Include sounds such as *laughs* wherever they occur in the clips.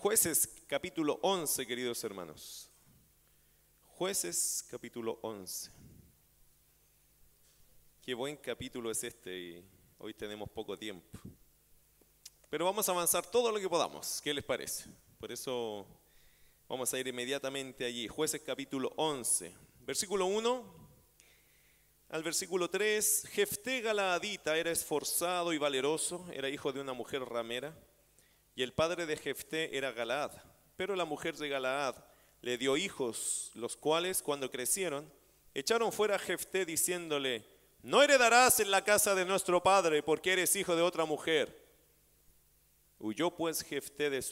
Jueces capítulo 11, queridos hermanos. Jueces capítulo 11. Qué buen capítulo es este y hoy tenemos poco tiempo. Pero vamos a avanzar todo lo que podamos. ¿Qué les parece? Por eso vamos a ir inmediatamente allí. Jueces capítulo 11, versículo 1 al versículo 3. Jefté Galaadita era esforzado y valeroso, era hijo de una mujer ramera, y el padre de Jefté era Galaad. Pero la mujer de Galaad le dio hijos, los cuales cuando crecieron echaron fuera a Jefté diciéndole, no heredarás en la casa de nuestro padre porque eres hijo de otra mujer. Huyó pues Jefté de,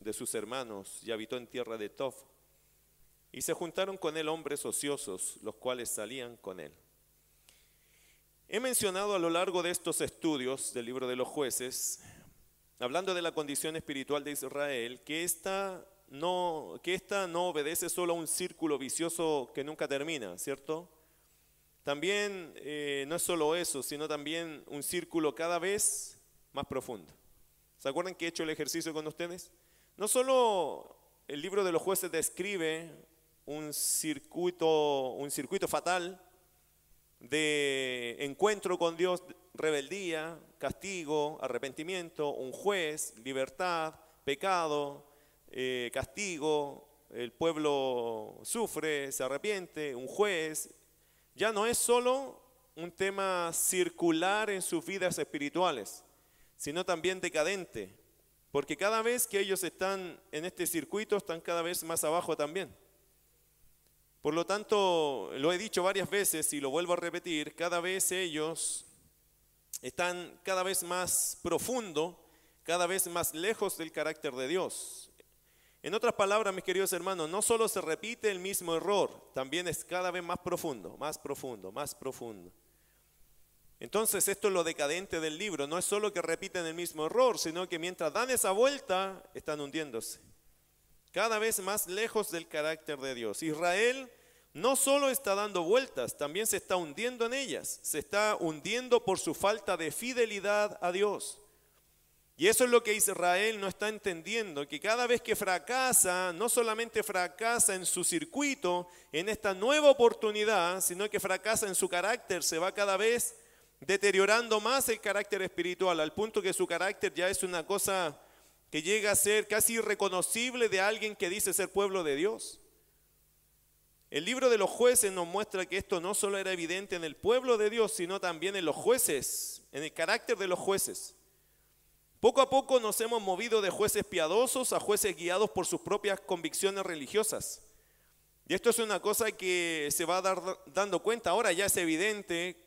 de sus hermanos y habitó en tierra de Tof. Y se juntaron con él hombres ociosos, los cuales salían con él. He mencionado a lo largo de estos estudios del libro de los jueces, hablando de la condición espiritual de Israel, que esta no, que esta no obedece solo a un círculo vicioso que nunca termina, ¿cierto? También eh, no es solo eso, sino también un círculo cada vez más profundo. ¿Se acuerdan que he hecho el ejercicio con ustedes? No solo el libro de los jueces describe un circuito, un circuito fatal de encuentro con Dios, rebeldía, castigo, arrepentimiento, un juez, libertad, pecado, eh, castigo, el pueblo sufre, se arrepiente, un juez. Ya no es solo un tema circular en sus vidas espirituales, sino también decadente, porque cada vez que ellos están en este circuito están cada vez más abajo también. Por lo tanto, lo he dicho varias veces y lo vuelvo a repetir, cada vez ellos están cada vez más profundo, cada vez más lejos del carácter de Dios. En otras palabras, mis queridos hermanos, no solo se repite el mismo error, también es cada vez más profundo, más profundo, más profundo. Entonces, esto es lo decadente del libro, no es solo que repiten el mismo error, sino que mientras dan esa vuelta, están hundiéndose cada vez más lejos del carácter de Dios. Israel no solo está dando vueltas, también se está hundiendo en ellas, se está hundiendo por su falta de fidelidad a Dios. Y eso es lo que Israel no está entendiendo, que cada vez que fracasa, no solamente fracasa en su circuito, en esta nueva oportunidad, sino que fracasa en su carácter, se va cada vez deteriorando más el carácter espiritual, al punto que su carácter ya es una cosa que llega a ser casi irreconocible de alguien que dice ser pueblo de Dios. El libro de los jueces nos muestra que esto no solo era evidente en el pueblo de Dios, sino también en los jueces, en el carácter de los jueces. Poco a poco nos hemos movido de jueces piadosos a jueces guiados por sus propias convicciones religiosas. Y esto es una cosa que se va dando cuenta. Ahora ya es evidente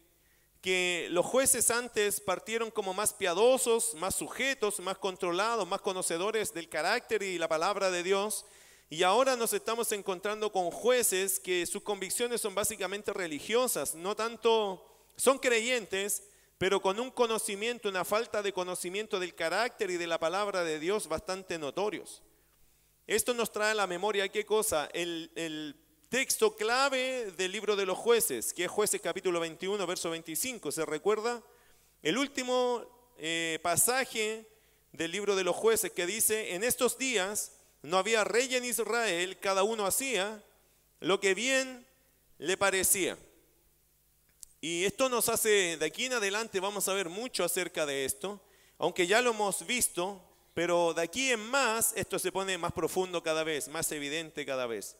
que los jueces antes partieron como más piadosos, más sujetos, más controlados, más conocedores del carácter y la palabra de Dios. Y ahora nos estamos encontrando con jueces que sus convicciones son básicamente religiosas, no tanto son creyentes, pero con un conocimiento, una falta de conocimiento del carácter y de la palabra de Dios bastante notorios. Esto nos trae a la memoria qué cosa, el, el texto clave del libro de los jueces, que es jueces capítulo 21, verso 25. ¿Se recuerda? El último eh, pasaje del libro de los jueces que dice, en estos días no había rey en Israel, cada uno hacía lo que bien le parecía. Y esto nos hace, de aquí en adelante vamos a ver mucho acerca de esto, aunque ya lo hemos visto, pero de aquí en más esto se pone más profundo cada vez, más evidente cada vez.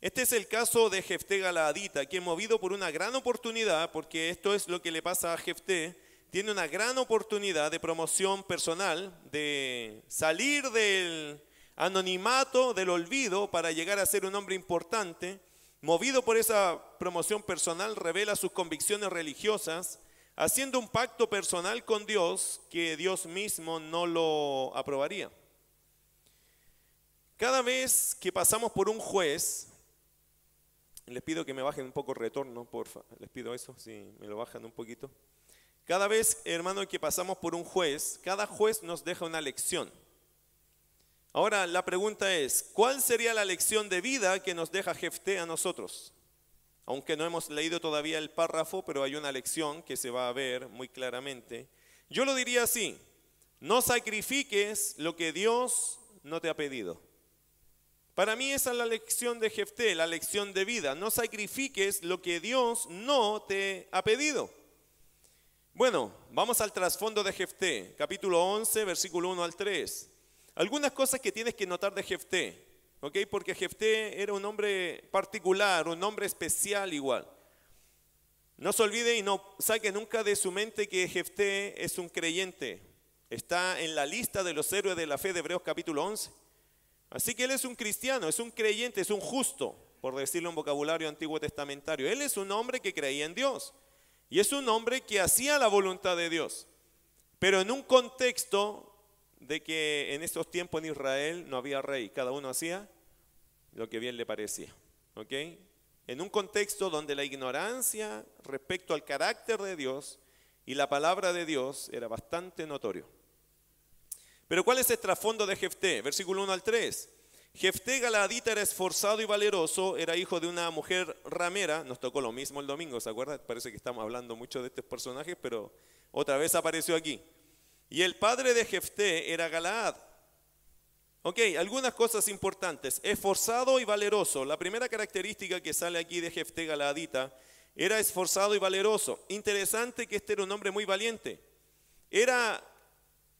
Este es el caso de Jefté Galaadita, que movido por una gran oportunidad, porque esto es lo que le pasa a Jefté, tiene una gran oportunidad de promoción personal, de salir del anonimato, del olvido, para llegar a ser un hombre importante. Movido por esa promoción personal, revela sus convicciones religiosas, haciendo un pacto personal con Dios que Dios mismo no lo aprobaría. Cada vez que pasamos por un juez, les pido que me bajen un poco el retorno, porfa. Les pido eso, si me lo bajan un poquito. Cada vez, hermano, que pasamos por un juez, cada juez nos deja una lección. Ahora, la pregunta es, ¿cuál sería la lección de vida que nos deja Jefté a nosotros? Aunque no hemos leído todavía el párrafo, pero hay una lección que se va a ver muy claramente. Yo lo diría así, no sacrifiques lo que Dios no te ha pedido. Para mí esa es la lección de Jefté, la lección de vida. No sacrifiques lo que Dios no te ha pedido. Bueno, vamos al trasfondo de Jefté, capítulo 11, versículo 1 al 3. Algunas cosas que tienes que notar de Jefté, ¿ok? Porque Jefté era un hombre particular, un hombre especial igual. No se olvide y no saque nunca de su mente que Jefté es un creyente. Está en la lista de los héroes de la fe de Hebreos capítulo 11. Así que él es un cristiano, es un creyente, es un justo, por decirlo en vocabulario antiguo testamentario. Él es un hombre que creía en Dios. Y es un hombre que hacía la voluntad de Dios. Pero en un contexto de que en estos tiempos en Israel no había rey, cada uno hacía lo que bien le parecía. ¿Ok? En un contexto donde la ignorancia respecto al carácter de Dios y la palabra de Dios era bastante notorio. Pero ¿cuál es el trasfondo de Jefté? Versículo 1 al 3. Jefté Galadita era esforzado y valeroso, era hijo de una mujer ramera, nos tocó lo mismo el domingo, ¿se acuerdan? Parece que estamos hablando mucho de estos personajes, pero otra vez apareció aquí. Y el padre de Jefté era Galaad. Ok, algunas cosas importantes. Esforzado y valeroso. La primera característica que sale aquí de Jefté Galaadita era esforzado y valeroso. Interesante que este era un hombre muy valiente. Era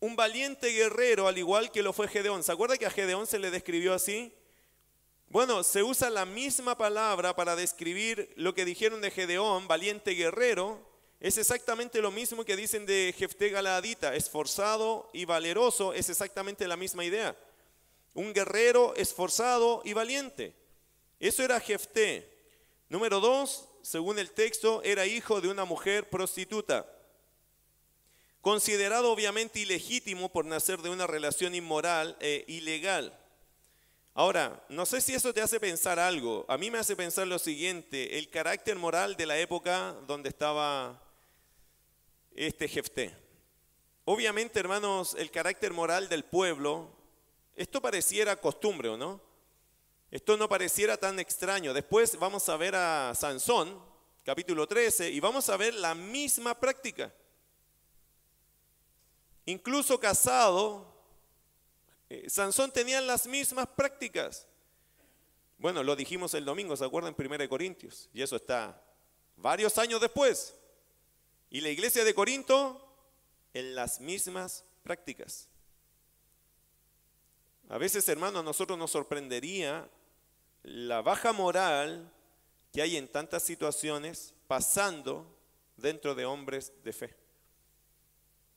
un valiente guerrero, al igual que lo fue Gedeón. ¿Se acuerda que a Gedeón se le describió así? Bueno, se usa la misma palabra para describir lo que dijeron de Gedeón, valiente guerrero. Es exactamente lo mismo que dicen de Jefté Galadita, esforzado y valeroso, es exactamente la misma idea. Un guerrero esforzado y valiente. Eso era Jefté. Número dos, según el texto, era hijo de una mujer prostituta considerado obviamente ilegítimo por nacer de una relación inmoral e ilegal. Ahora, no sé si eso te hace pensar algo. A mí me hace pensar lo siguiente, el carácter moral de la época donde estaba este Jefté. Obviamente, hermanos, el carácter moral del pueblo, esto pareciera costumbre, ¿o no? Esto no pareciera tan extraño. Después vamos a ver a Sansón, capítulo 13, y vamos a ver la misma práctica. Incluso casado, eh, Sansón tenía las mismas prácticas. Bueno, lo dijimos el domingo, ¿se acuerdan? En 1 Corintios. Y eso está varios años después. Y la iglesia de Corinto en las mismas prácticas. A veces, hermanos, a nosotros nos sorprendería la baja moral que hay en tantas situaciones pasando dentro de hombres de fe.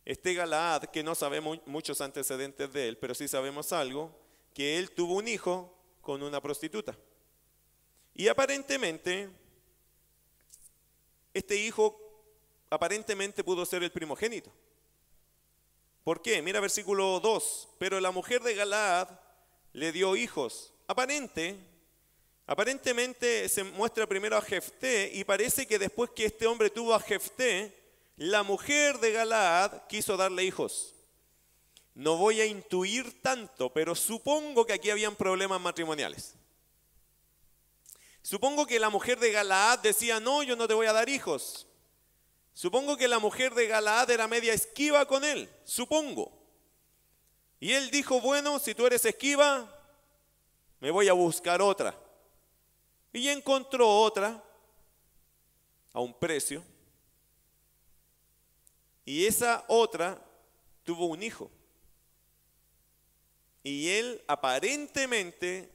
Este Galaad, que no sabemos muchos antecedentes de él, pero sí sabemos algo, que él tuvo un hijo con una prostituta. Y aparentemente, este hijo aparentemente pudo ser el primogénito. ¿Por qué? Mira versículo 2. Pero la mujer de Galaad le dio hijos. Aparente, aparentemente se muestra primero a Jefté y parece que después que este hombre tuvo a Jefté, la mujer de Galaad quiso darle hijos. No voy a intuir tanto, pero supongo que aquí habían problemas matrimoniales. Supongo que la mujer de Galaad decía, no, yo no te voy a dar hijos. Supongo que la mujer de Galaad era media esquiva con él, supongo. Y él dijo, bueno, si tú eres esquiva, me voy a buscar otra. Y encontró otra a un precio y esa otra tuvo un hijo. Y él aparentemente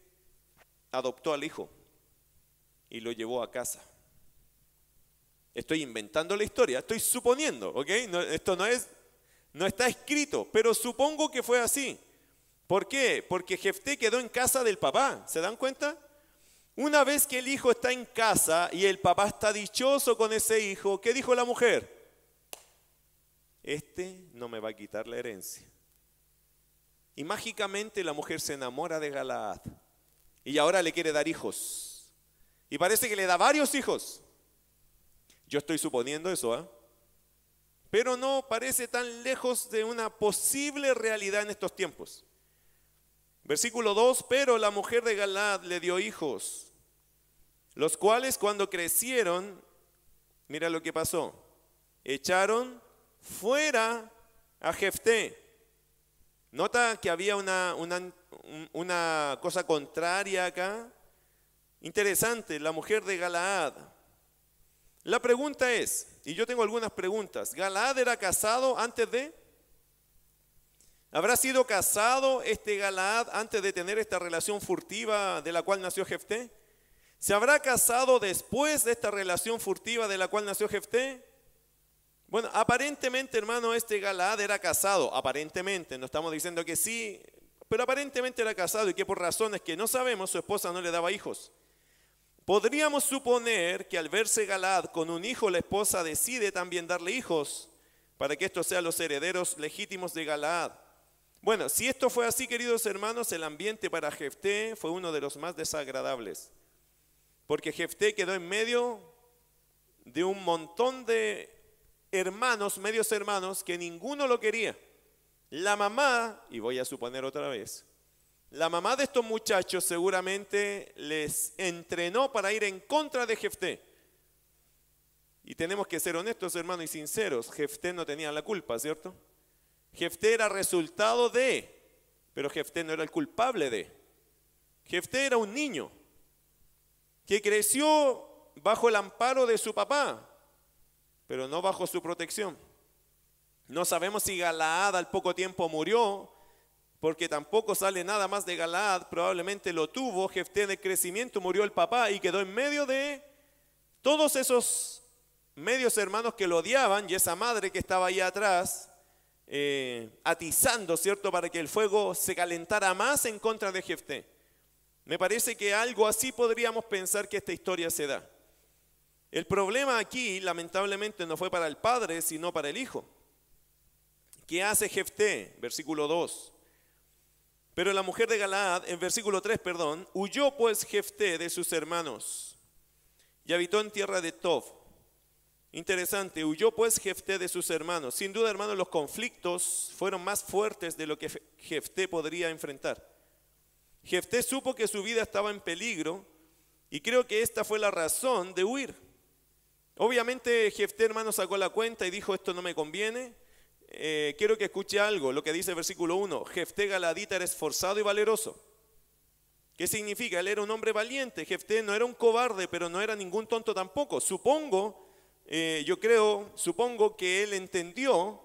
adoptó al hijo y lo llevó a casa. Estoy inventando la historia, estoy suponiendo, ¿ok? esto no, es, no está escrito, pero supongo que fue así. ¿Por qué? Porque Jefté quedó en casa del papá, ¿se dan cuenta? Una vez que el hijo está en casa y el papá está dichoso con ese hijo, ¿qué dijo la mujer? Este no me va a quitar la herencia. Y mágicamente la mujer se enamora de Galaad y ahora le quiere dar hijos. Y parece que le da varios hijos. Yo estoy suponiendo eso, ¿ah? Pero no parece tan lejos de una posible realidad en estos tiempos. Versículo 2, pero la mujer de Galaad le dio hijos, los cuales cuando crecieron, mira lo que pasó, echaron fuera a Jefté. Nota que había una, una, cosa contraria acá. Interesante, la mujer de Galaad. La pregunta es, y yo tengo algunas preguntas, ¿Galaad era casado antes de? ¿Habrá sido casado este Galaad antes de tener esta relación furtiva de la cual nació Jefté? ¿Se habrá casado después de esta relación furtiva de la cual nació Jefté? Bueno, aparentemente, hermano, este Galaad era casado, aparentemente, no estamos diciendo que sí, pero aparentemente era casado y que por razones que no sabemos su esposa no le daba hijos. Podríamos suponer que al verse Galaad con un hijo, la esposa decide también darle hijos para que estos sean los herederos legítimos de Galaad. Bueno, si esto fue así, queridos hermanos, el ambiente para Jefté fue uno de los más desagradables, porque Jefté quedó en medio de un montón de hermanos, medios hermanos, que ninguno lo quería. La mamá, y voy a suponer otra vez, la mamá de estos muchachos seguramente les entrenó para ir en contra de Jefté. Y tenemos que ser honestos, hermanos, y sinceros. Jefté no tenía la culpa, ¿cierto? Jefté era resultado de, pero Jefté no era el culpable de. Jefté era un niño que creció bajo el amparo de su papá, pero no bajo su protección. No sabemos si Galaad al poco tiempo murió, porque tampoco sale nada más de Galaad, probablemente lo tuvo, Jefté de crecimiento, murió el papá y quedó en medio de todos esos medios hermanos que lo odiaban y esa madre que estaba ahí atrás, eh, atizando, ¿cierto?, para que el fuego se calentara más en contra de Jefté. Me parece que algo así podríamos pensar que esta historia se da. El problema aquí, lamentablemente, no fue para el padre, sino para el hijo. ¿Qué hace Jefté? Versículo 2. Pero la mujer de Galaad, en versículo 3, perdón, huyó pues Jefté de sus hermanos y habitó en tierra de Tob. Interesante, huyó pues Jefté de sus hermanos. Sin duda, hermanos, los conflictos fueron más fuertes de lo que Jefté podría enfrentar. Jefté supo que su vida estaba en peligro y creo que esta fue la razón de huir. Obviamente Jefté hermano sacó la cuenta y dijo esto no me conviene. Eh, quiero que escuche algo, lo que dice el versículo 1. Jefté Galadita era esforzado y valeroso. ¿Qué significa? Él era un hombre valiente. Jefté no era un cobarde, pero no era ningún tonto tampoco. Supongo, eh, yo creo, supongo que él entendió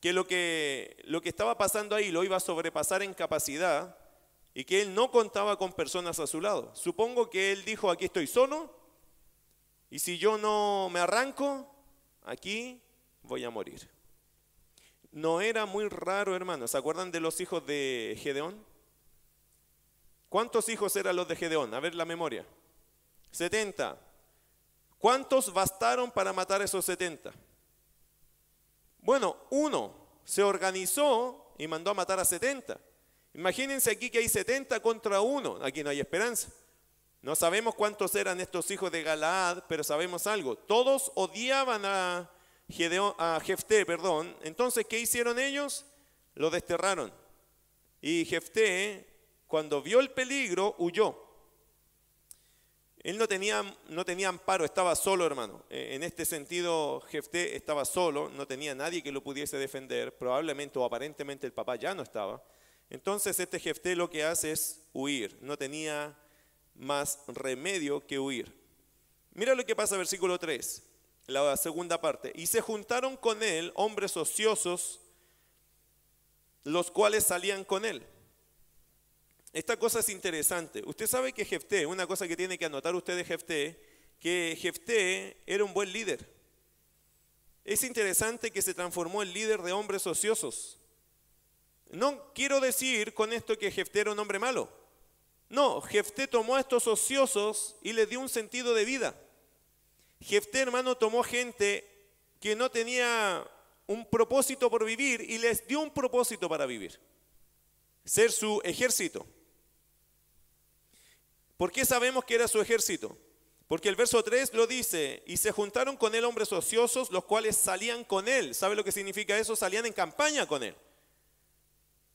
que lo, que lo que estaba pasando ahí lo iba a sobrepasar en capacidad y que él no contaba con personas a su lado. Supongo que él dijo, aquí estoy solo, y si yo no me arranco, aquí voy a morir. No era muy raro, hermanos. ¿Se acuerdan de los hijos de Gedeón? ¿Cuántos hijos eran los de Gedeón? A ver la memoria. 70. ¿Cuántos bastaron para matar a esos 70? Bueno, uno se organizó y mandó a matar a 70. Imagínense aquí que hay 70 contra uno. Aquí no hay esperanza. No sabemos cuántos eran estos hijos de Galaad, pero sabemos algo. Todos odiaban a, a Jefté, perdón. Entonces, ¿qué hicieron ellos? Lo desterraron. Y Jefté, cuando vio el peligro, huyó. Él no tenía, no tenía amparo, estaba solo, hermano. E, en este sentido, Jefté estaba solo, no tenía nadie que lo pudiese defender. Probablemente o aparentemente el papá ya no estaba. Entonces, este Jefté lo que hace es huir. No tenía más remedio que huir. Mira lo que pasa versículo 3, la segunda parte. Y se juntaron con él hombres ociosos, los cuales salían con él. Esta cosa es interesante. Usted sabe que Jefté, una cosa que tiene que anotar usted de Jefté, que Jefté era un buen líder. Es interesante que se transformó en líder de hombres ociosos. No quiero decir con esto que Jefté era un hombre malo. No, Jefté tomó a estos ociosos y les dio un sentido de vida. Jefté, hermano, tomó gente que no tenía un propósito por vivir y les dio un propósito para vivir. Ser su ejército. ¿Por qué sabemos que era su ejército? Porque el verso 3 lo dice, y se juntaron con él hombres ociosos, los cuales salían con él. ¿Sabe lo que significa eso? Salían en campaña con él.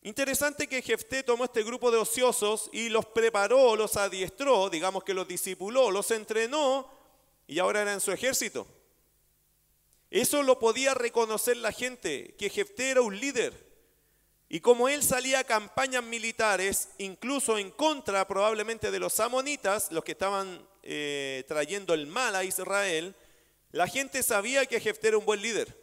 Interesante que Jefté tomó este grupo de ociosos y los preparó, los adiestró, digamos que los discipuló, los entrenó y ahora eran su ejército. Eso lo podía reconocer la gente, que Jefté era un líder. Y como él salía a campañas militares, incluso en contra probablemente de los amonitas, los que estaban eh, trayendo el mal a Israel, la gente sabía que Jefté era un buen líder,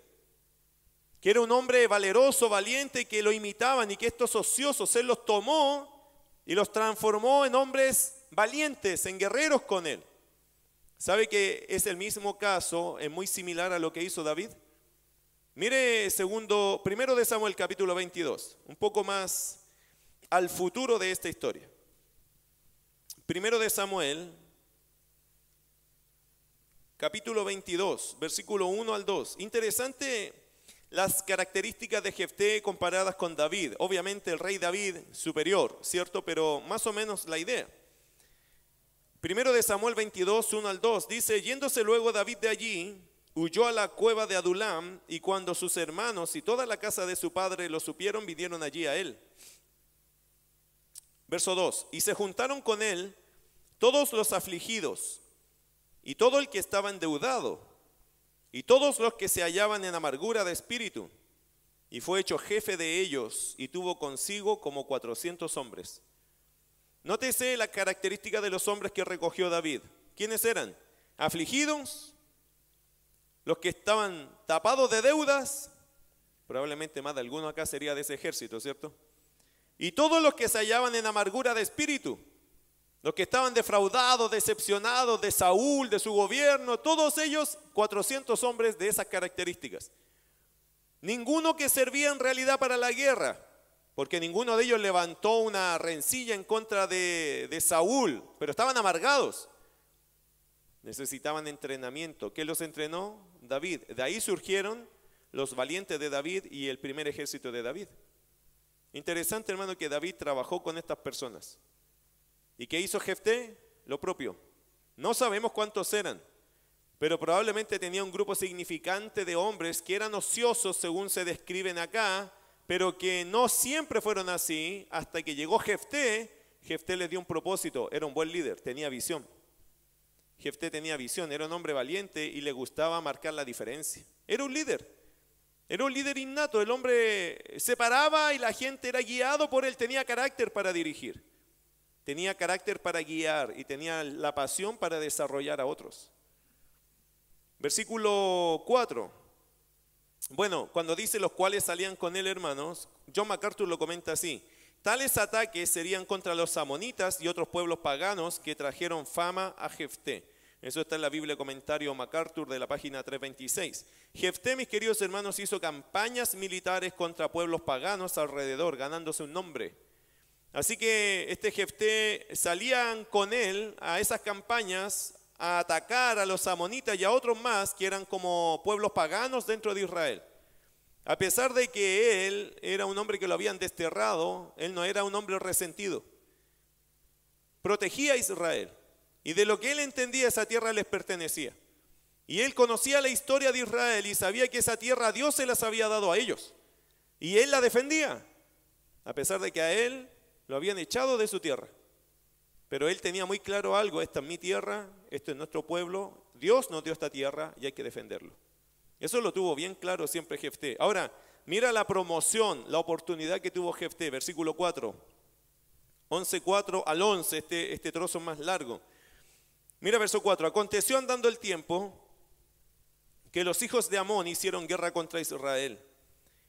que era un hombre valeroso, valiente, que lo imitaban y que estos ociosos él los tomó y los transformó en hombres valientes, en guerreros con él. ¿Sabe que es el mismo caso, es muy similar a lo que hizo David? Mire segundo, primero de Samuel capítulo 22, un poco más al futuro de esta historia. Primero de Samuel capítulo 22, versículo 1 al 2. Interesante las características de Jefté comparadas con David. Obviamente el rey David superior, ¿cierto? Pero más o menos la idea. Primero de Samuel 22, 1 al 2, dice, yéndose luego David de allí, huyó a la cueva de Adulam y cuando sus hermanos y toda la casa de su padre lo supieron, vinieron allí a él. Verso 2, y se juntaron con él todos los afligidos y todo el que estaba endeudado y todos los que se hallaban en amargura de espíritu. Y fue hecho jefe de ellos y tuvo consigo como cuatrocientos hombres. Nótese la característica de los hombres que recogió David. ¿Quiénes eran? Afligidos, los que estaban tapados de deudas, probablemente más de alguno acá sería de ese ejército, ¿cierto? Y todos los que se hallaban en amargura de espíritu, los que estaban defraudados, decepcionados de Saúl, de su gobierno, todos ellos 400 hombres de esas características. Ninguno que servía en realidad para la guerra, porque ninguno de ellos levantó una rencilla en contra de, de Saúl, pero estaban amargados. Necesitaban entrenamiento. ¿Qué los entrenó? David. De ahí surgieron los valientes de David y el primer ejército de David. Interesante, hermano, que David trabajó con estas personas. ¿Y qué hizo Jefté? Lo propio. No sabemos cuántos eran, pero probablemente tenía un grupo significante de hombres que eran ociosos, según se describen acá, pero que no siempre fueron así, hasta que llegó Jefté. Jefté le dio un propósito, era un buen líder, tenía visión. Jefté tenía visión, era un hombre valiente y le gustaba marcar la diferencia. Era un líder, era un líder innato, el hombre se paraba y la gente era guiado por él, tenía carácter para dirigir, tenía carácter para guiar y tenía la pasión para desarrollar a otros. Versículo 4. Bueno, cuando dice los cuales salían con él, hermanos, John MacArthur lo comenta así. Tales ataques serían contra los amonitas y otros pueblos paganos que trajeron fama a Jefté. Eso está en la Biblia comentario MacArthur de la página 326. Jefté, mis queridos hermanos, hizo campañas militares contra pueblos paganos alrededor, ganándose un nombre. Así que este Jefté salían con él a esas campañas a atacar a los amonitas y a otros más que eran como pueblos paganos dentro de Israel. A pesar de que él era un hombre que lo habían desterrado, él no era un hombre resentido. Protegía a Israel. Y de lo que él entendía, esa tierra les pertenecía. Y él conocía la historia de Israel y sabía que esa tierra Dios se las había dado a ellos. Y él la defendía, a pesar de que a él lo habían echado de su tierra. Pero él tenía muy claro algo, esta es mi tierra, esto es nuestro pueblo, Dios nos dio esta tierra y hay que defenderlo. Eso lo tuvo bien claro siempre Jefté. Ahora, mira la promoción, la oportunidad que tuvo Jefté, versículo 4. 11.4 al 11, este, este trozo más largo. Mira verso 4. Aconteció andando el tiempo que los hijos de Amón hicieron guerra contra Israel.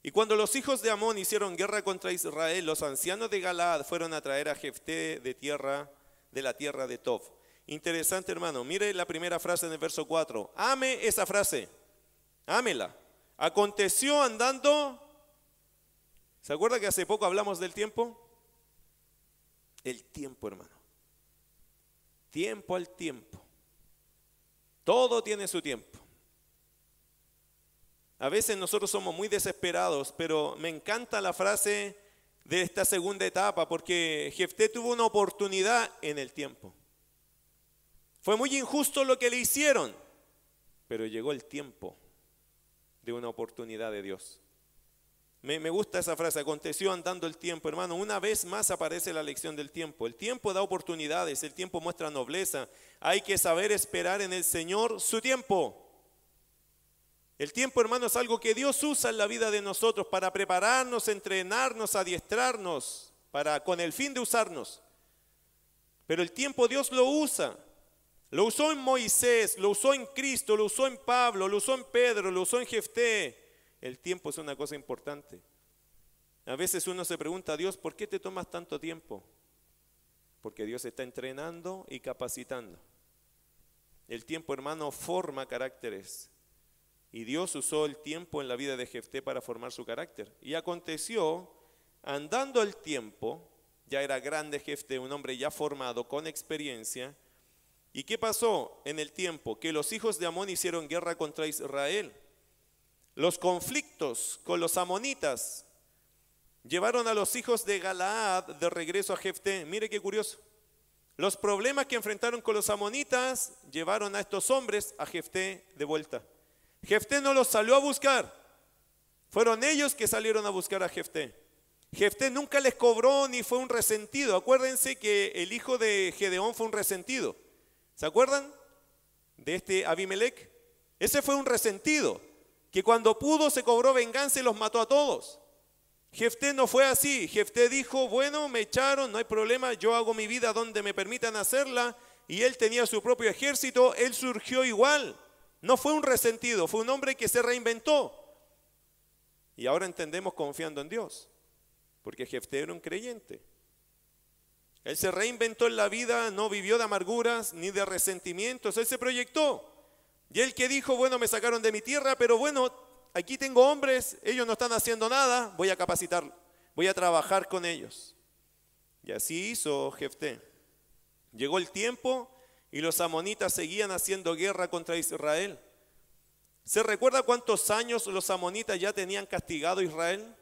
Y cuando los hijos de Amón hicieron guerra contra Israel, los ancianos de Galaad fueron a traer a Jefté de tierra, de la tierra de Tob. Interesante, hermano. Mire la primera frase en el verso 4. Ame esa frase. Ámela. Aconteció andando. ¿Se acuerda que hace poco hablamos del tiempo? El tiempo, hermano. Tiempo al tiempo. Todo tiene su tiempo. A veces nosotros somos muy desesperados, pero me encanta la frase de esta segunda etapa porque Jefté tuvo una oportunidad en el tiempo. Fue muy injusto lo que le hicieron, pero llegó el tiempo de una oportunidad de Dios. Me, gusta esa frase, aconteció andando el tiempo, hermano. Una vez más aparece la lección del tiempo. El tiempo da oportunidades, el tiempo muestra nobleza. Hay que saber esperar en el Señor su tiempo. El tiempo, hermano, es algo que Dios usa en la vida de nosotros para prepararnos, entrenarnos, adiestrarnos, para, con el fin de usarnos. Pero el tiempo Dios lo usa. Lo usó en Moisés, lo usó en Cristo, lo usó en Pablo, lo usó en Pedro, lo usó en Jefté. El tiempo es una cosa importante. A veces uno se pregunta a Dios, ¿por qué te tomas tanto tiempo? Porque Dios está entrenando y capacitando. El tiempo, hermano, forma caracteres. Y Dios usó el tiempo en la vida de Jefté para formar su carácter. Y aconteció, andando el tiempo, ya era grande Jefté, un hombre ya formado, con experiencia. ¿Y qué pasó en el tiempo? Que los hijos de Amón hicieron guerra contra Israel. Los conflictos con los amonitas llevaron a los hijos de Galaad de regreso a Jefté. Mire qué curioso. Los problemas que enfrentaron con los amonitas llevaron a estos hombres a Jefté de vuelta. Jefté no los salió a buscar. Fueron ellos que salieron a buscar a Jefté. Jefté nunca les cobró ni fue un resentido. Acuérdense que el hijo de Gedeón fue un resentido. ¿Se acuerdan de este Abimelech? Ese fue un resentido, que cuando pudo se cobró venganza y los mató a todos. Jefté no fue así. Jefté dijo, bueno, me echaron, no hay problema, yo hago mi vida donde me permitan hacerla. Y él tenía su propio ejército, él surgió igual. No fue un resentido, fue un hombre que se reinventó. Y ahora entendemos confiando en Dios porque Jefté era un creyente. Él se reinventó en la vida, no vivió de amarguras ni de resentimientos, él se proyectó. Y él que dijo, bueno, me sacaron de mi tierra, pero bueno, aquí tengo hombres, ellos no están haciendo nada, voy a capacitarlo, voy a trabajar con ellos. Y así hizo Jefté. Llegó el tiempo y los amonitas seguían haciendo guerra contra Israel. ¿Se recuerda cuántos años los amonitas ya tenían castigado a Israel?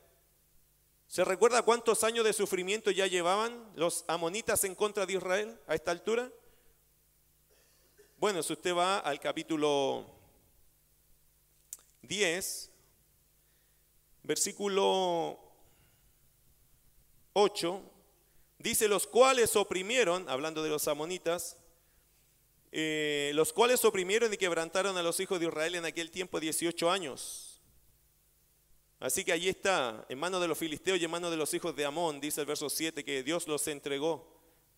¿Se recuerda cuántos años de sufrimiento ya llevaban los amonitas en contra de Israel a esta altura? Bueno, si usted va al capítulo 10, versículo 8, dice los cuales oprimieron, hablando de los amonitas, eh, los cuales oprimieron y quebrantaron a los hijos de Israel en aquel tiempo 18 años. Así que allí está, en manos de los filisteos y en manos de los hijos de Amón, dice el verso 7, que Dios los entregó.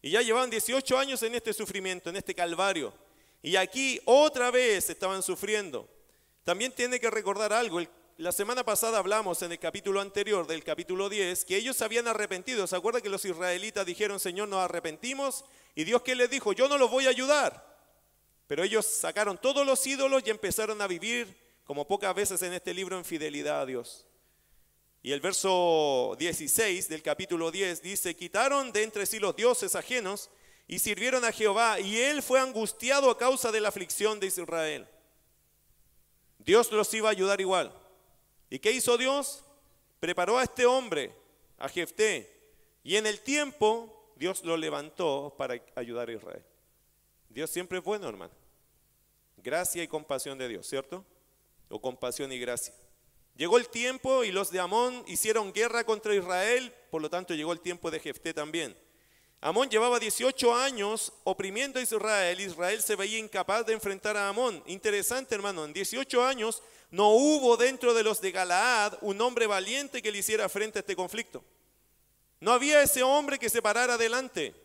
Y ya llevaban 18 años en este sufrimiento, en este calvario. Y aquí otra vez estaban sufriendo. También tiene que recordar algo. La semana pasada hablamos en el capítulo anterior, del capítulo 10, que ellos se habían arrepentido. ¿Se acuerda que los israelitas dijeron, Señor, nos arrepentimos? Y Dios que les dijo, yo no los voy a ayudar. Pero ellos sacaron todos los ídolos y empezaron a vivir, como pocas veces en este libro, en fidelidad a Dios. Y el verso 16 del capítulo 10 dice, quitaron de entre sí los dioses ajenos y sirvieron a Jehová, y él fue angustiado a causa de la aflicción de Israel. Dios los iba a ayudar igual. ¿Y qué hizo Dios? Preparó a este hombre, a Jefté, y en el tiempo Dios lo levantó para ayudar a Israel. Dios siempre es bueno, hermano. Gracia y compasión de Dios, ¿cierto? O compasión y gracia. Llegó el tiempo y los de Amón hicieron guerra contra Israel, por lo tanto llegó el tiempo de Jefté también. Amón llevaba 18 años oprimiendo a Israel, Israel se veía incapaz de enfrentar a Amón. Interesante hermano, en 18 años no hubo dentro de los de Galaad un hombre valiente que le hiciera frente a este conflicto. No había ese hombre que se parara adelante.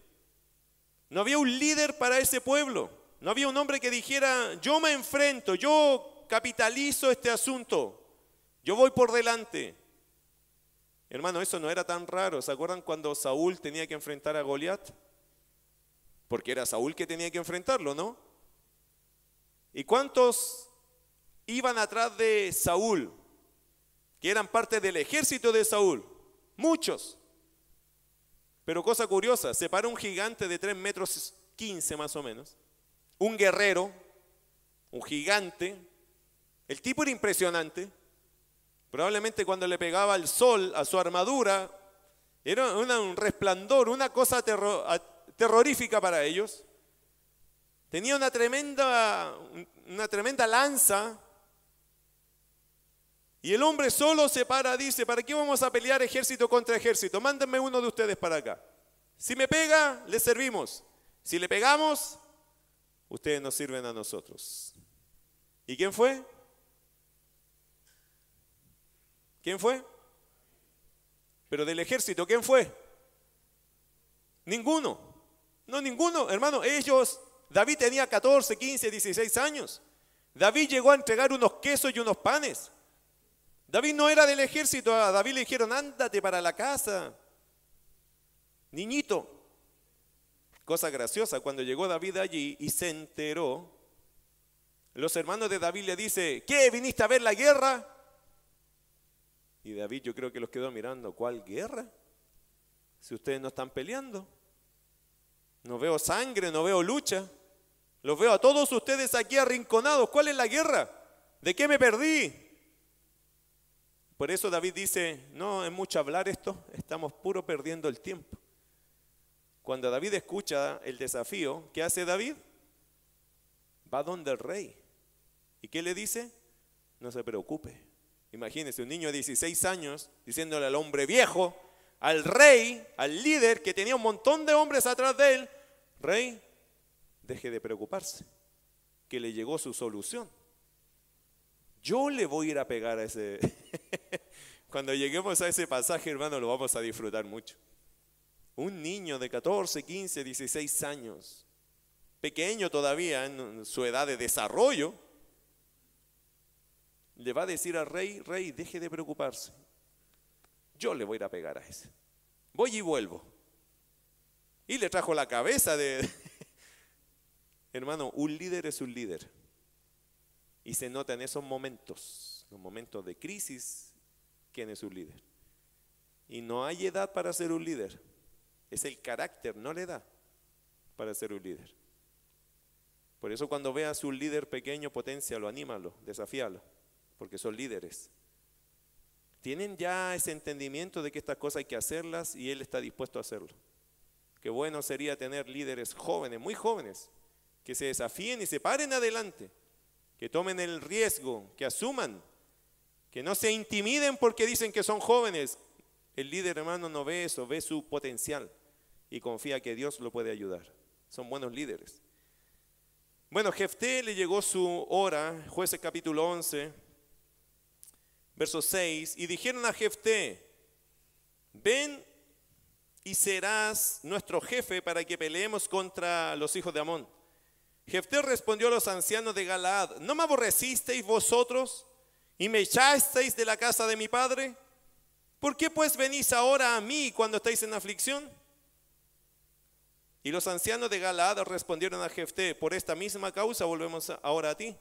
No había un líder para ese pueblo. No había un hombre que dijera, yo me enfrento, yo capitalizo este asunto. Yo voy por delante. Hermano, eso no era tan raro. ¿Se acuerdan cuando Saúl tenía que enfrentar a Goliat? Porque era Saúl que tenía que enfrentarlo, ¿no? ¿Y cuántos iban atrás de Saúl? Que eran parte del ejército de Saúl. Muchos. Pero cosa curiosa, se para un gigante de 3 metros 15 más o menos. Un guerrero, un gigante. El tipo era impresionante. Probablemente cuando le pegaba el sol a su armadura, era un resplandor, una cosa terrorífica para ellos. Tenía una tremenda, una tremenda lanza. Y el hombre solo se para, dice, ¿para qué vamos a pelear ejército contra ejército? Mándenme uno de ustedes para acá. Si me pega, le servimos. Si le pegamos, ustedes nos sirven a nosotros. ¿Y quién fue? ¿Quién fue? Pero del ejército, ¿quién fue? Ninguno. No, ninguno. Hermano, ellos, David tenía 14, 15, 16 años. David llegó a entregar unos quesos y unos panes. David no era del ejército, a David le dijeron, ándate para la casa. Niñito. Cosa graciosa, cuando llegó David allí y se enteró, los hermanos de David le dicen, ¿qué? ¿Viniste a ver la guerra? Y David yo creo que los quedó mirando, ¿cuál guerra? Si ustedes no están peleando. No veo sangre, no veo lucha. Los veo a todos ustedes aquí arrinconados. ¿Cuál es la guerra? ¿De qué me perdí? Por eso David dice, no es mucho hablar esto, estamos puro perdiendo el tiempo. Cuando David escucha el desafío, ¿qué hace David? Va donde el rey. ¿Y qué le dice? No se preocupe. Imagínese un niño de 16 años diciéndole al hombre viejo, al rey, al líder que tenía un montón de hombres atrás de él, rey, deje de preocuparse, que le llegó su solución. Yo le voy a ir a pegar a ese... *laughs* Cuando lleguemos a ese pasaje, hermano, lo vamos a disfrutar mucho. Un niño de 14, 15, 16 años, pequeño todavía en su edad de desarrollo, le va a decir al rey, rey, deje de preocuparse. Yo le voy a ir a pegar a ese. Voy y vuelvo. Y le trajo la cabeza de... *laughs* Hermano, un líder es un líder. Y se nota en esos momentos, los momentos de crisis, quién es un líder. Y no hay edad para ser un líder. Es el carácter, no le da para ser un líder. Por eso cuando veas un líder pequeño, potencialo, anímalo, desafíalo, porque son líderes. Tienen ya ese entendimiento de que estas cosas hay que hacerlas y él está dispuesto a hacerlo. Qué bueno sería tener líderes jóvenes, muy jóvenes, que se desafíen y se paren adelante que tomen el riesgo, que asuman, que no se intimiden porque dicen que son jóvenes. El líder hermano no ve eso, ve su potencial y confía que Dios lo puede ayudar. Son buenos líderes. Bueno, Jefté le llegó su hora, jueces capítulo 11, verso 6, y dijeron a Jefté, ven y serás nuestro jefe para que peleemos contra los hijos de Amón. Jefté respondió a los ancianos de Galaad, ¿no me aborrecisteis vosotros y me echasteis de la casa de mi padre? ¿Por qué pues venís ahora a mí cuando estáis en aflicción? Y los ancianos de Galaad respondieron a Jefté, por esta misma causa volvemos ahora a ti,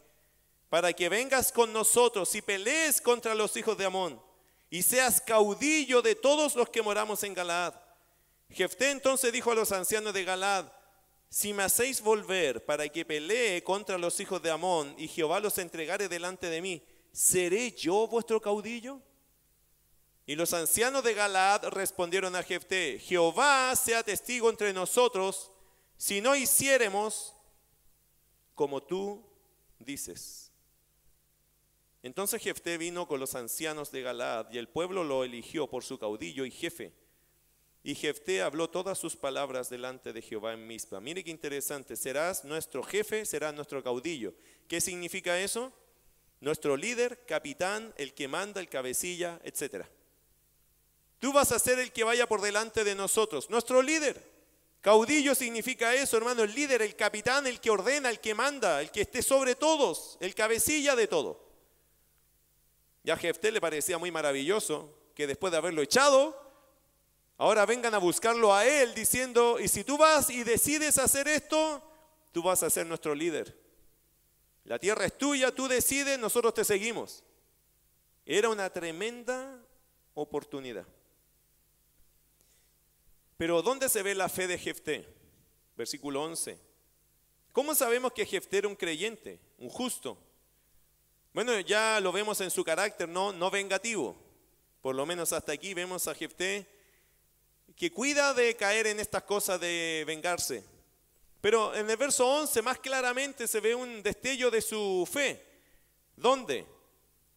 para que vengas con nosotros y pelees contra los hijos de Amón y seas caudillo de todos los que moramos en Galaad. Jefté entonces dijo a los ancianos de Galaad, si me hacéis volver para que pelee contra los hijos de Amón y Jehová los entregare delante de mí, ¿seré yo vuestro caudillo? Y los ancianos de Galaad respondieron a Jefté, Jehová sea testigo entre nosotros si no hiciéremos como tú dices. Entonces Jefté vino con los ancianos de Galaad y el pueblo lo eligió por su caudillo y jefe. Y Jefté habló todas sus palabras delante de Jehová en Mizpa. Mire qué interesante, serás nuestro jefe, serás nuestro caudillo. ¿Qué significa eso? Nuestro líder, capitán, el que manda, el cabecilla, etc. Tú vas a ser el que vaya por delante de nosotros, nuestro líder. Caudillo significa eso, hermano, el líder, el capitán, el que ordena, el que manda, el que esté sobre todos, el cabecilla de todo. Ya a Jefté le parecía muy maravilloso que después de haberlo echado, Ahora vengan a buscarlo a Él diciendo, y si tú vas y decides hacer esto, tú vas a ser nuestro líder. La tierra es tuya, tú decides, nosotros te seguimos. Era una tremenda oportunidad. Pero ¿dónde se ve la fe de Jefté? Versículo 11. ¿Cómo sabemos que Jefté era un creyente, un justo? Bueno, ya lo vemos en su carácter, no, no vengativo. Por lo menos hasta aquí vemos a Jefté que cuida de caer en estas cosas de vengarse. Pero en el verso 11 más claramente se ve un destello de su fe. ¿Dónde?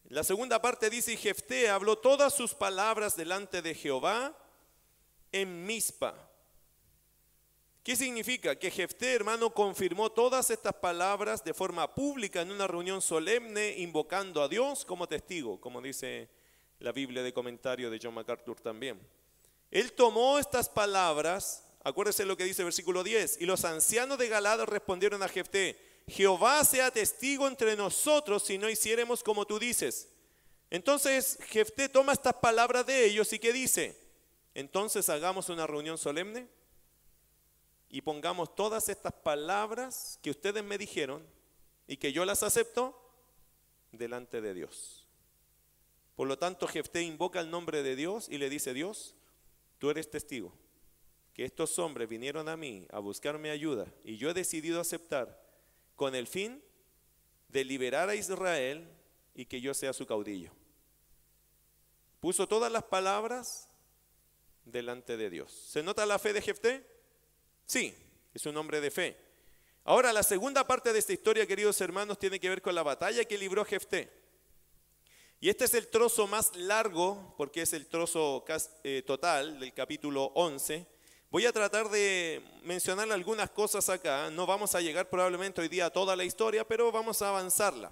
La segunda parte dice, Jefté habló todas sus palabras delante de Jehová en Mispa. ¿Qué significa? Que Jefté, hermano, confirmó todas estas palabras de forma pública en una reunión solemne, invocando a Dios como testigo, como dice la Biblia de comentario de John MacArthur también. Él tomó estas palabras, acuérdese lo que dice el versículo 10, y los ancianos de Galada respondieron a Jefté, Jehová sea testigo entre nosotros si no hiciéramos como tú dices. Entonces Jefté toma estas palabras de ellos y que dice, entonces hagamos una reunión solemne y pongamos todas estas palabras que ustedes me dijeron y que yo las acepto delante de Dios. Por lo tanto, Jefté invoca el nombre de Dios y le dice, Dios, tú eres testigo que estos hombres vinieron a mí a buscarme ayuda y yo he decidido aceptar con el fin de liberar a Israel y que yo sea su caudillo. Puso todas las palabras delante de Dios. ¿Se nota la fe de Jefté? Sí, es un hombre de fe. Ahora, la segunda parte de esta historia, queridos hermanos, tiene que ver con la batalla que libró Jefté. Y este es el trozo más largo, porque es el trozo eh, total del capítulo 11. Voy a tratar de mencionar algunas cosas acá. No vamos a llegar probablemente hoy día a toda la historia, pero vamos a avanzarla.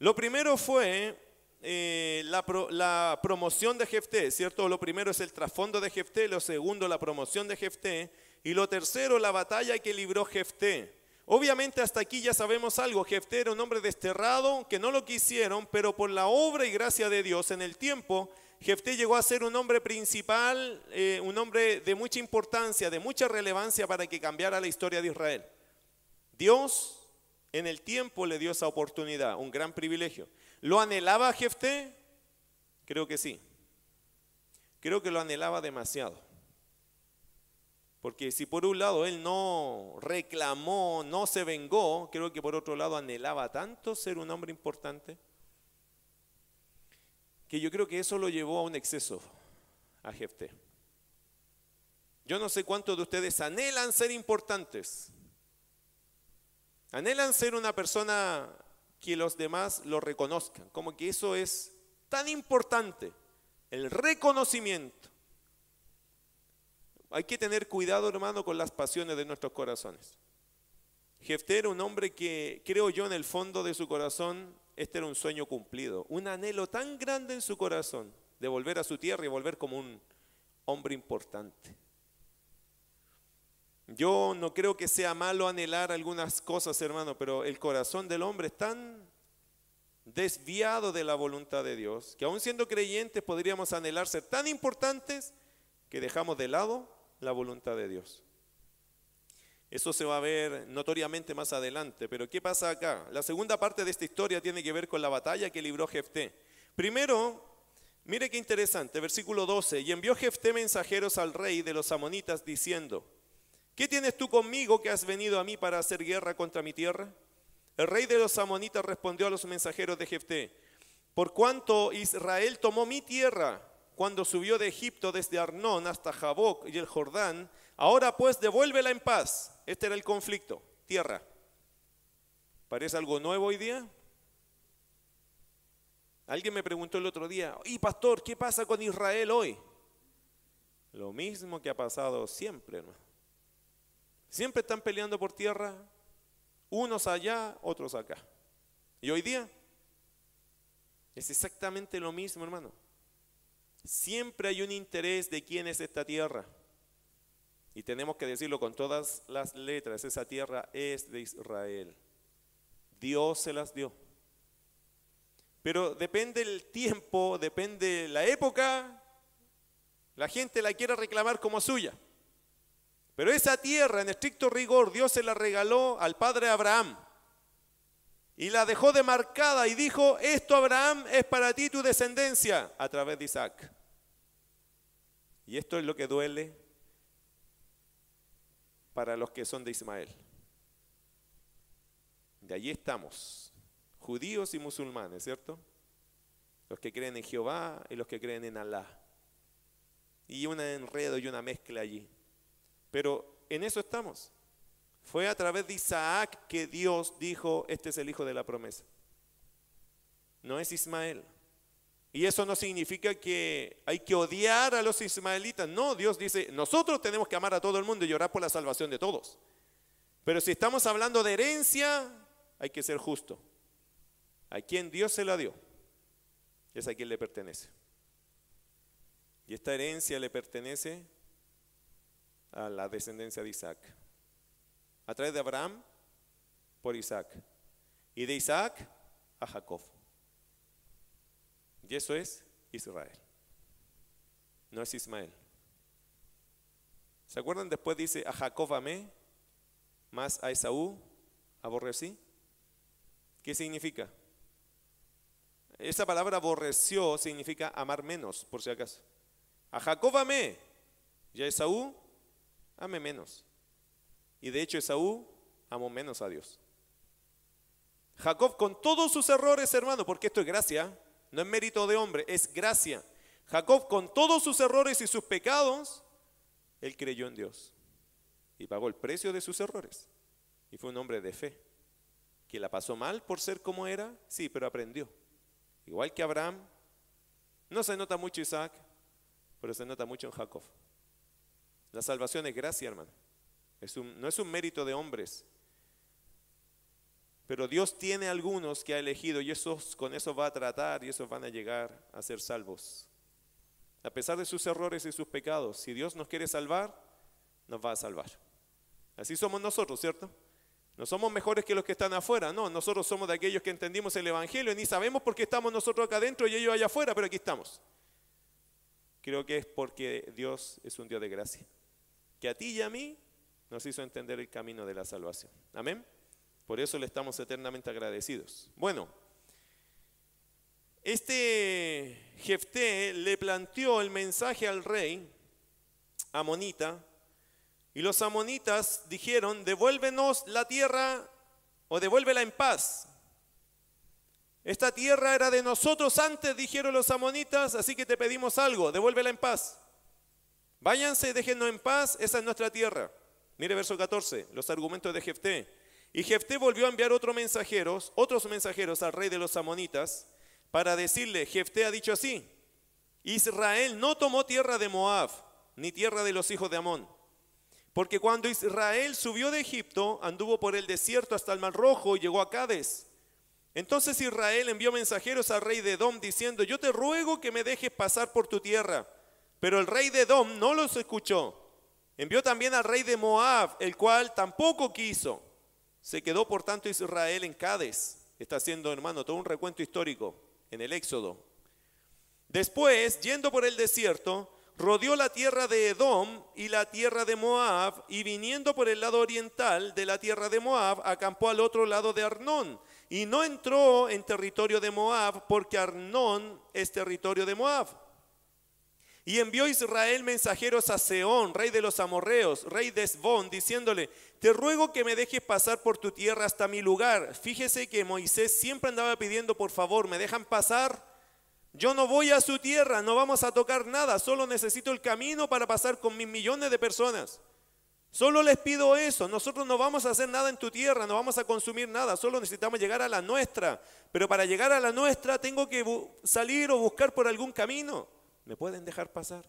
Lo primero fue eh, la, la, promoción de Jefté, ¿cierto? Lo primero es el trasfondo de Jefté, lo segundo la promoción de Jefté y lo tercero la batalla que libró Jefté. Obviamente hasta aquí ya sabemos algo, Jefté era un hombre desterrado, que no lo quisieron, pero por la obra y gracia de Dios en el tiempo, Jefté llegó a ser un hombre principal, eh, un hombre de mucha importancia, de mucha relevancia para que cambiara la historia de Israel. Dios en el tiempo le dio esa oportunidad, un gran privilegio. ¿Lo anhelaba Jefté? Creo que sí. Creo que lo anhelaba demasiado. Porque si por un lado él no reclamó, no se vengó, creo que por otro lado anhelaba tanto ser un hombre importante, que yo creo que eso lo llevó a un exceso a Jefté. Yo no sé cuántos de ustedes anhelan ser importantes. Anhelan ser una persona que los demás lo reconozcan, como que eso es tan importante, el reconocimiento. Hay que tener cuidado, hermano, con las pasiones de nuestros corazones. Jefté era un hombre que, creo yo, en el fondo de su corazón, este era un sueño cumplido, un anhelo tan grande en su corazón de volver a su tierra y volver como un hombre importante. Yo no creo que sea malo anhelar algunas cosas, hermano, pero el corazón del hombre es tan desviado de la voluntad de Dios que aún siendo creyentes podríamos anhelar ser tan importantes que dejamos de lado la voluntad de Dios. Eso se va a ver notoriamente más adelante, pero ¿qué pasa acá? La segunda parte de esta historia tiene que ver con la batalla que libró Jefté. Primero, mire qué interesante, versículo 12, y envió Jefté mensajeros al rey de los amonitas diciendo, ¿qué tienes tú conmigo que has venido a mí para hacer guerra contra mi tierra? El rey de los amonitas respondió a los mensajeros de Jefté, por cuanto Israel tomó mi tierra cuando subió de Egipto desde Arnón hasta Jaboc y el Jordán, ahora pues devuélvela en paz. Este era el conflicto, tierra. ¿Parece algo nuevo hoy día? Alguien me preguntó el otro día, y pastor, ¿qué pasa con Israel hoy? Lo mismo que ha pasado siempre, ¿no? Siempre están peleando por tierra, unos allá, otros acá. Y hoy día es exactamente lo mismo, hermano. Siempre hay un interés de quién es esta tierra. Y tenemos que decirlo con todas las letras, esa tierra es de Israel. Dios se las dio. Pero depende el tiempo, depende la época, la gente la quiere reclamar como suya. Pero esa tierra, en estricto rigor, Dios se la regaló al padre Abraham. Y la dejó demarcada y dijo, esto Abraham es para ti tu descendencia a través de Isaac. Y esto es lo que duele para los que son de Ismael. De allí estamos, judíos y musulmanes, ¿cierto? Los que creen en Jehová y los que creen en Alá. Y un enredo y una mezcla allí. Pero en eso estamos. Fue a través de Isaac que Dios dijo, este es el hijo de la promesa. No es Ismael. Y eso no significa que hay que odiar a los ismaelitas. No, Dios dice, nosotros tenemos que amar a todo el mundo y orar por la salvación de todos. Pero si estamos hablando de herencia, hay que ser justo. A quien Dios se la dio, es a quien le pertenece. Y esta herencia le pertenece a la descendencia de Isaac. A través de Abraham, por Isaac. Y de Isaac a Jacob. Y eso es Israel. No es Ismael. ¿Se acuerdan? Después dice, a Jacob amé, más a Esaú aborrecí. ¿Qué significa? Esa palabra aborreció significa amar menos, por si acaso. A Jacob amé y a Esaú amé menos. Y de hecho Esaú amó menos a Dios. Jacob con todos sus errores, hermano, porque esto es gracia, no es mérito de hombre, es gracia. Jacob con todos sus errores y sus pecados, él creyó en Dios y pagó el precio de sus errores. Y fue un hombre de fe, que la pasó mal por ser como era, sí, pero aprendió. Igual que Abraham, no se nota mucho Isaac, pero se nota mucho en Jacob. La salvación es gracia, hermano. no es un mérito de hombres. Pero Dios tiene algunos que ha elegido y esos, con eso va a tratar y esos van a llegar a ser salvos. A pesar de sus errores y sus pecados, si Dios nos quiere salvar, nos va a salvar. Así somos nosotros, ¿cierto? No somos mejores que los que están afuera, no, nosotros somos de aquellos que entendimos el Evangelio y ni sabemos por qué estamos nosotros acá adentro y ellos allá afuera, pero aquí estamos. Creo que es porque Dios es un Dios de gracia, que a ti y a mí nos hizo entender el camino de la salvación. Amén. Por eso le estamos eternamente agradecidos. Bueno, este Jefté le planteó el mensaje al rey amonita y los amonitas dijeron, devuélvenos la tierra o devuélvela en paz. Esta tierra era de nosotros antes, dijeron los amonitas, así que te pedimos algo, devuélvela en paz. Váyanse, déjenos en paz, esa es nuestra tierra. Mire verso 14, los argumentos de Jefté. Y Jefté volvió a enviar otros mensajeros, otros mensajeros al rey de los amonitas, para decirle, Jefté ha dicho así, Israel no tomó tierra de Moab, ni tierra de los hijos de Amón. Porque cuando Israel subió de Egipto, anduvo por el desierto hasta el Mar Rojo y llegó a Cades. Entonces Israel envió mensajeros al rey de Edom diciendo, yo te ruego que me dejes pasar por tu tierra. Pero el rey de Edom no los escuchó. Envió también al rey de Moab, el cual tampoco quiso. Se quedó por tanto Israel en Cades. Está haciendo, hermano, todo un recuento histórico en el Éxodo. Después, yendo por el desierto, rodeó la tierra de Edom y la tierra de Moab, y viniendo por el lado oriental de la tierra de Moab, acampó al otro lado de Arnón. Y no entró en territorio de Moab, porque Arnón es territorio de Moab. Y envió Israel mensajeros a Seón, rey de los amorreos, rey de Esbón, diciéndole, te ruego que me dejes pasar por tu tierra hasta mi lugar. Fíjese que Moisés siempre andaba pidiendo, por favor, ¿me dejan pasar? Yo no voy a su tierra, no vamos a tocar nada, solo necesito el camino para pasar con mis millones de personas. Solo les pido eso, nosotros no vamos a hacer nada en tu tierra, no vamos a consumir nada, solo necesitamos llegar a la nuestra. Pero para llegar a la nuestra tengo que salir o buscar por algún camino. ¿Me pueden dejar pasar?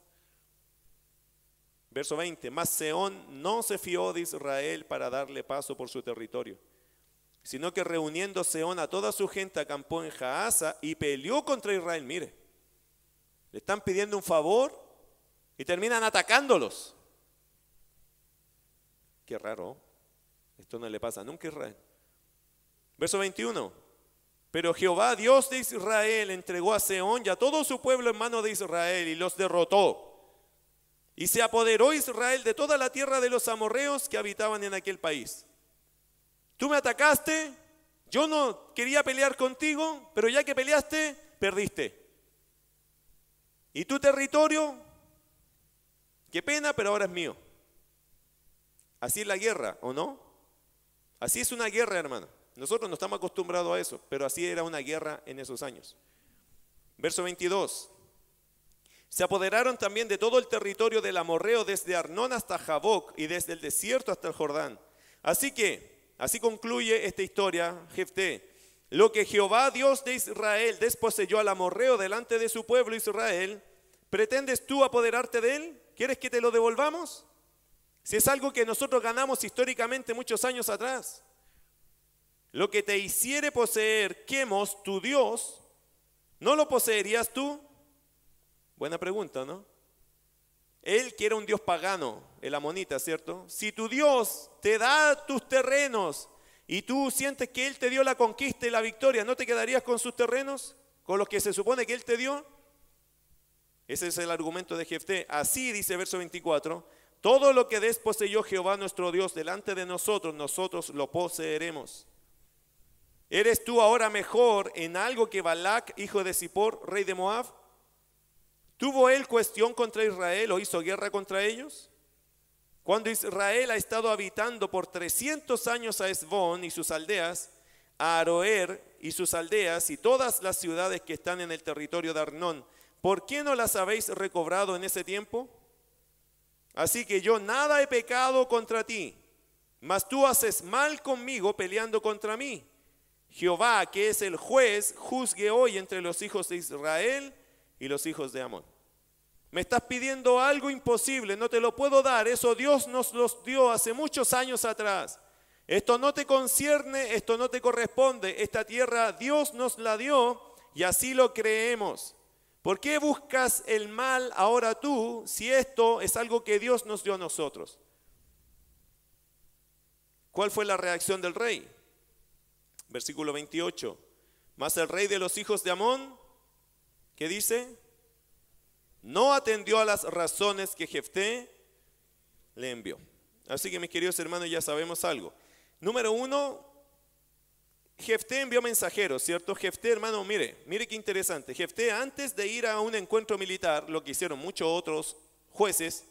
Verso 20, mas Seón no se fió de Israel para darle paso por su territorio, sino que reuniendo Seón a toda su gente acampó en Jaasa y peleó contra Israel. Mire, le están pidiendo un favor y terminan atacándolos. Qué raro, esto no le pasa nunca a Israel. Verso 21, pero Jehová, Dios de Israel, entregó a Seón y a todo su pueblo en mano de Israel y los derrotó. Y se apoderó Israel de toda la tierra de los amorreos que habitaban en aquel país. Tú me atacaste, yo no quería pelear contigo, pero ya que peleaste, perdiste. Y tu territorio, qué pena, pero ahora es mío. Así es la guerra, ¿o no? Así es una guerra, hermano. Nosotros no estamos acostumbrados a eso, pero así era una guerra en esos años. Verso 22. Se apoderaron también de todo el territorio del amorreo desde Arnón hasta Jaboc y desde el desierto hasta el Jordán. Así que, así concluye esta historia, Jefté. Lo que Jehová, Dios de Israel, desposeyó al amorreo delante de su pueblo Israel, ¿pretendes tú apoderarte de él? ¿Quieres que te lo devolvamos? Si es algo que nosotros ganamos históricamente muchos años atrás. Lo que te hiciere poseer Quemos, tu Dios, ¿no lo poseerías tú? Buena pregunta, ¿no? él que era un dios pagano, el amonita, ¿cierto? Si tu Dios te da tus terrenos y tú sientes que Él te dio la conquista y la victoria, ¿no te quedarías con sus terrenos? ¿Con los que se supone que Él te dio? Ese es el argumento de Jefté. Así dice verso 24, todo lo que desposeyó Jehová nuestro Dios delante de nosotros, nosotros lo poseeremos. ¿Eres tú ahora mejor en algo que Balac, hijo de Zippor, rey de Moab? ¿Tuvo él cuestión contra Israel o hizo guerra contra ellos? Cuando Israel ha estado habitando por 300 años a Esbón y sus aldeas, a Aroer y sus aldeas y todas las ciudades que están en el territorio de Arnón, ¿por qué no las habéis recobrado en ese tiempo? Así que yo nada he pecado contra ti, mas tú haces mal conmigo peleando contra mí. Jehová, que es el juez, juzgue hoy entre los hijos de Israel y los hijos de Amón. Me estás pidiendo algo imposible, no te lo puedo dar. Eso Dios nos los dio hace muchos años atrás. Esto no te concierne, esto no te corresponde. Esta tierra Dios nos la dio y así lo creemos. ¿Por qué buscas el mal ahora tú si esto es algo que Dios nos dio a nosotros? ¿Cuál fue la reacción del rey? Versículo 28. Mas el rey de los hijos de Amón, ¿qué dice? no atendió a las razones que Jefté le envió. Así que mis queridos hermanos ya sabemos algo. Número uno, Jefté envió mensajeros, ¿cierto? Jefté, hermano, mire, mire qué interesante. Jefté, antes de ir a un encuentro militar, lo que hicieron muchos otros jueces,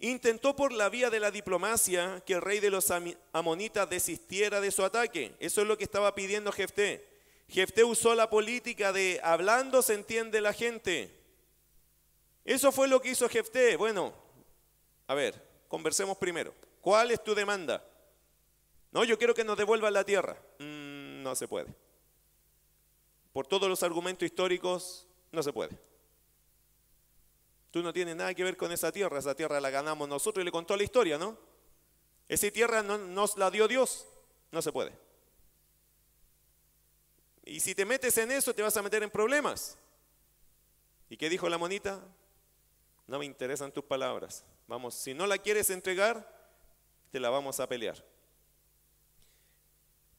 intentó por la vía de la diplomacia que el rey de los amonitas desistiera de su ataque. Eso es lo que estaba pidiendo Jefté. Jefté usó la política de hablando se entiende la gente. Eso fue lo que hizo Jefté. Bueno, a ver, conversemos primero. ¿Cuál es tu demanda? No, yo quiero que nos devuelvan la tierra. Mm, no se puede. Por todos los argumentos históricos, no se puede. Tú no tienes nada que ver con esa tierra. Esa tierra la ganamos nosotros y le contó la historia, ¿no? Esa tierra no, nos la dio Dios. No se puede. Y si te metes en eso, te vas a meter en problemas. ¿Y qué dijo la monita? no me interesan tus palabras. Vamos, si no la quieres entregar, te la vamos a pelear.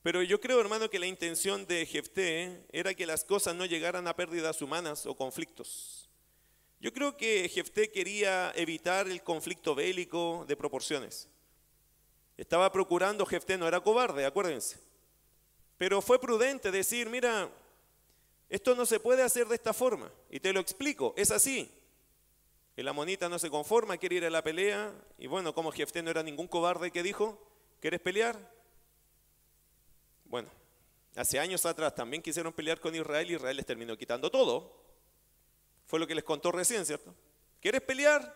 Pero yo creo, hermano, que la intención de Jefté era que las cosas no llegaran a pérdidas humanas o conflictos. Yo creo que Jefté quería evitar el conflicto bélico de proporciones. Estaba procurando, Jefté no era cobarde, acuérdense. Pero fue prudente decir, mira, esto no se puede hacer de esta forma. Y te lo explico, es así. El amonita no se conforma, quiere ir a la pelea. Y bueno, como Jefté no era ningún cobarde que dijo, ¿quieres pelear? Bueno, hace años atrás también quisieron pelear con Israel y Israel les terminó quitando todo. Fue lo que les contó recién, ¿cierto? ¿Quieres pelear?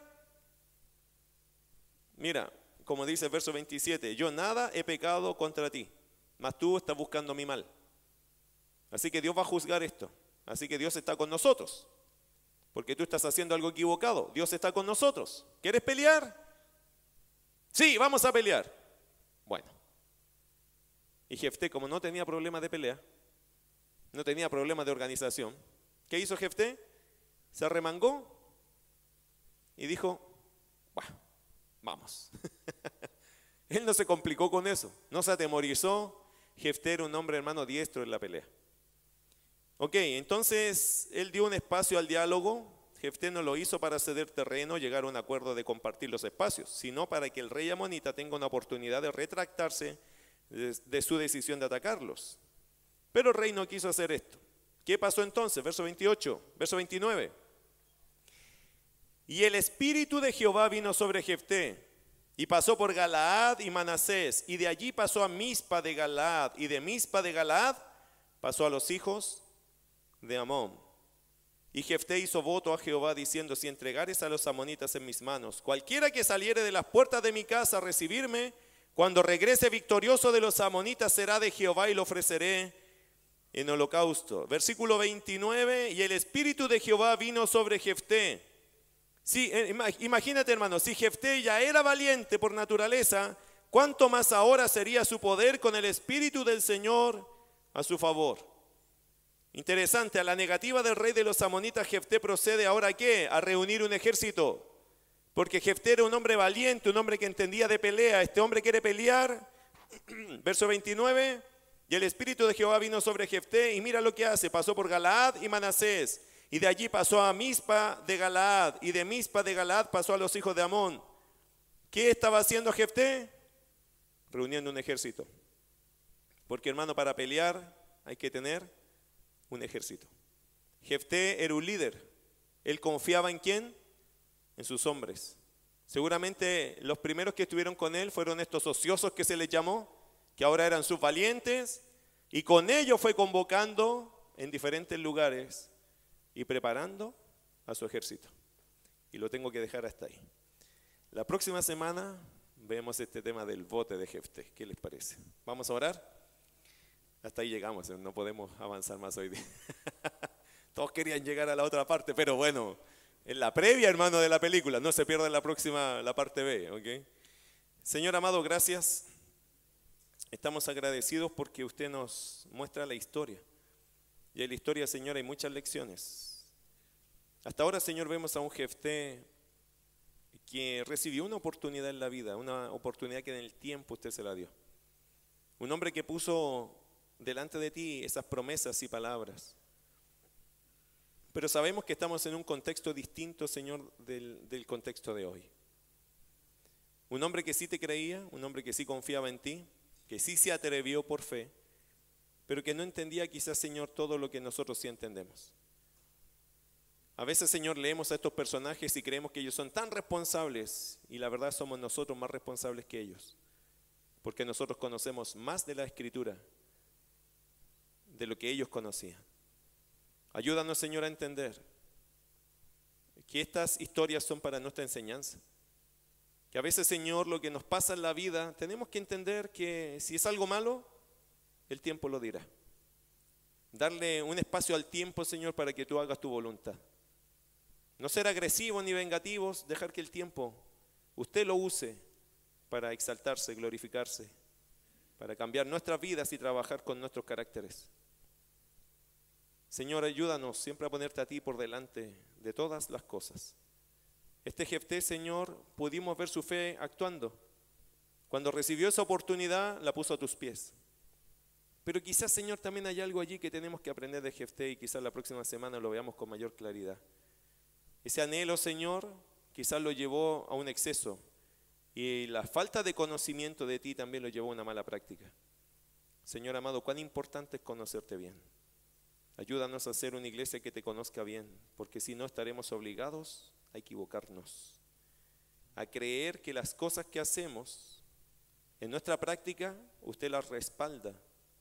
Mira, como dice el verso 27, yo nada he pecado contra ti, mas tú estás buscando mi mal. Así que Dios va a juzgar esto. Así que Dios está con nosotros porque tú estás haciendo algo equivocado. Dios está con nosotros. ¿Quieres pelear? Sí, vamos a pelear. Bueno. Y Jefté, como no tenía problema de pelea, no tenía problema de organización, ¿qué hizo Jefté? Se arremangó y dijo, vamos. *laughs* Él no se complicó con eso, no se atemorizó. Jefté era un hombre hermano diestro en la pelea. Ok, entonces él dio un espacio al diálogo. Jefté no lo hizo para ceder terreno, llegar a un acuerdo de compartir los espacios, sino para que el rey amonita tenga una oportunidad de retractarse de, su decisión de atacarlos. Pero el rey no quiso hacer esto. ¿Qué pasó entonces? Verso 28, verso 29. Y el espíritu de Jehová vino sobre Jefté y pasó por Galaad y Manasés y de allí pasó a Mispa de Galaad y de Mispa de Galaad pasó a los hijos de Amón. Y Jefté hizo voto a Jehová diciendo, si entregares a los amonitas en mis manos, cualquiera que saliere de las puertas de mi casa a recibirme, cuando regrese victorioso de los amonitas será de Jehová y lo ofreceré en holocausto. Versículo 29, y el espíritu de Jehová vino sobre Jefté. Sí, eh, imagínate hermano, si Jefté ya era valiente por naturaleza, ¿cuánto más ahora sería su poder con el espíritu del Señor a su favor? Interesante, a la negativa del rey de los amonitas, Jefté procede ahora a qué? A reunir un ejército. Porque Jefté era un hombre valiente, un hombre que entendía de pelea. Este hombre quiere pelear. *clears throat* Verso 29. Y el Espíritu de Jehová vino sobre Jefté y mira lo que hace. Pasó por Galaad y Manasés. Y de allí pasó a Mispa de Galaad. Y de Mispa de Galaad pasó a los hijos de Amón. ¿Qué estaba haciendo Jefté? Reuniendo un ejército. Porque hermano, para pelear hay que tener un ejército. Jefté era un líder. Él confiaba en quién? en sus hombres. Seguramente los primeros que estuvieron con él fueron estos ociosos que se les llamó, que ahora eran sus valientes, y con ellos fue convocando en diferentes lugares y preparando a su ejército. Y lo tengo que dejar hasta ahí. La próxima semana vemos este tema del bote de Jefte. ¿Qué les parece? ¿Vamos a orar? Hasta ahí llegamos, no podemos avanzar más hoy día. *laughs* Todos querían llegar a la otra parte, pero bueno, en la previa, hermano, de la película. No se pierda la próxima, la parte B, ¿ok? Señor amado, gracias. Estamos agradecidos porque usted nos muestra la historia. Y en la historia, Señor, hay muchas lecciones. Hasta ahora, Señor, vemos a un Jefté que recibió una oportunidad en la vida, una oportunidad que en el tiempo usted se la dio. Un hombre que puso delante de ti esas promesas y palabras. Pero sabemos que estamos en un contexto distinto, Señor, del, contexto de hoy. Un hombre que sí te creía, un hombre que sí confiaba en ti, que sí se atrevió por fe, pero que no entendía quizás, Señor, todo lo que nosotros sí entendemos. A veces, Señor, leemos a estos personajes y creemos que ellos son tan responsables y la verdad somos nosotros más responsables que ellos, porque nosotros conocemos más de la escritura de lo que ellos conocían. Ayúdanos, Señor, a entender que estas historias son para nuestra enseñanza. Que a veces, Señor, lo que nos pasa en la vida, tenemos que entender que si es algo malo, el tiempo lo dirá. Darle un espacio al tiempo, Señor, para que tú hagas tu voluntad. No ser agresivos ni vengativos, dejar que el tiempo usted lo use para exaltarse, glorificarse, para cambiar nuestras vidas y trabajar con nuestros caracteres. Señor, ayúdanos siempre a ponerte a ti por delante de todas las cosas. Este Jefté, Señor, pudimos ver su fe actuando. Cuando recibió esa oportunidad, la puso a tus pies. Pero quizás, Señor, también hay algo allí que tenemos que aprender de Jefté y quizás la próxima semana lo veamos con mayor claridad. Ese anhelo, Señor, quizás lo llevó a un exceso y la falta de conocimiento de ti también lo llevó a una mala práctica. Señor amado, cuán importante es conocerte bien. Ayúdanos a ser una iglesia que te conozca bien, porque si no estaremos obligados a equivocarnos, a creer que las cosas que hacemos en nuestra práctica usted las respalda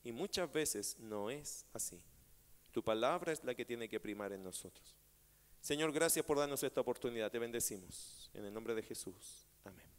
y muchas veces no es así. Tu palabra es la que tiene que primar en nosotros. Señor, gracias por darnos esta oportunidad. Te bendecimos. En el nombre de Jesús. Amén.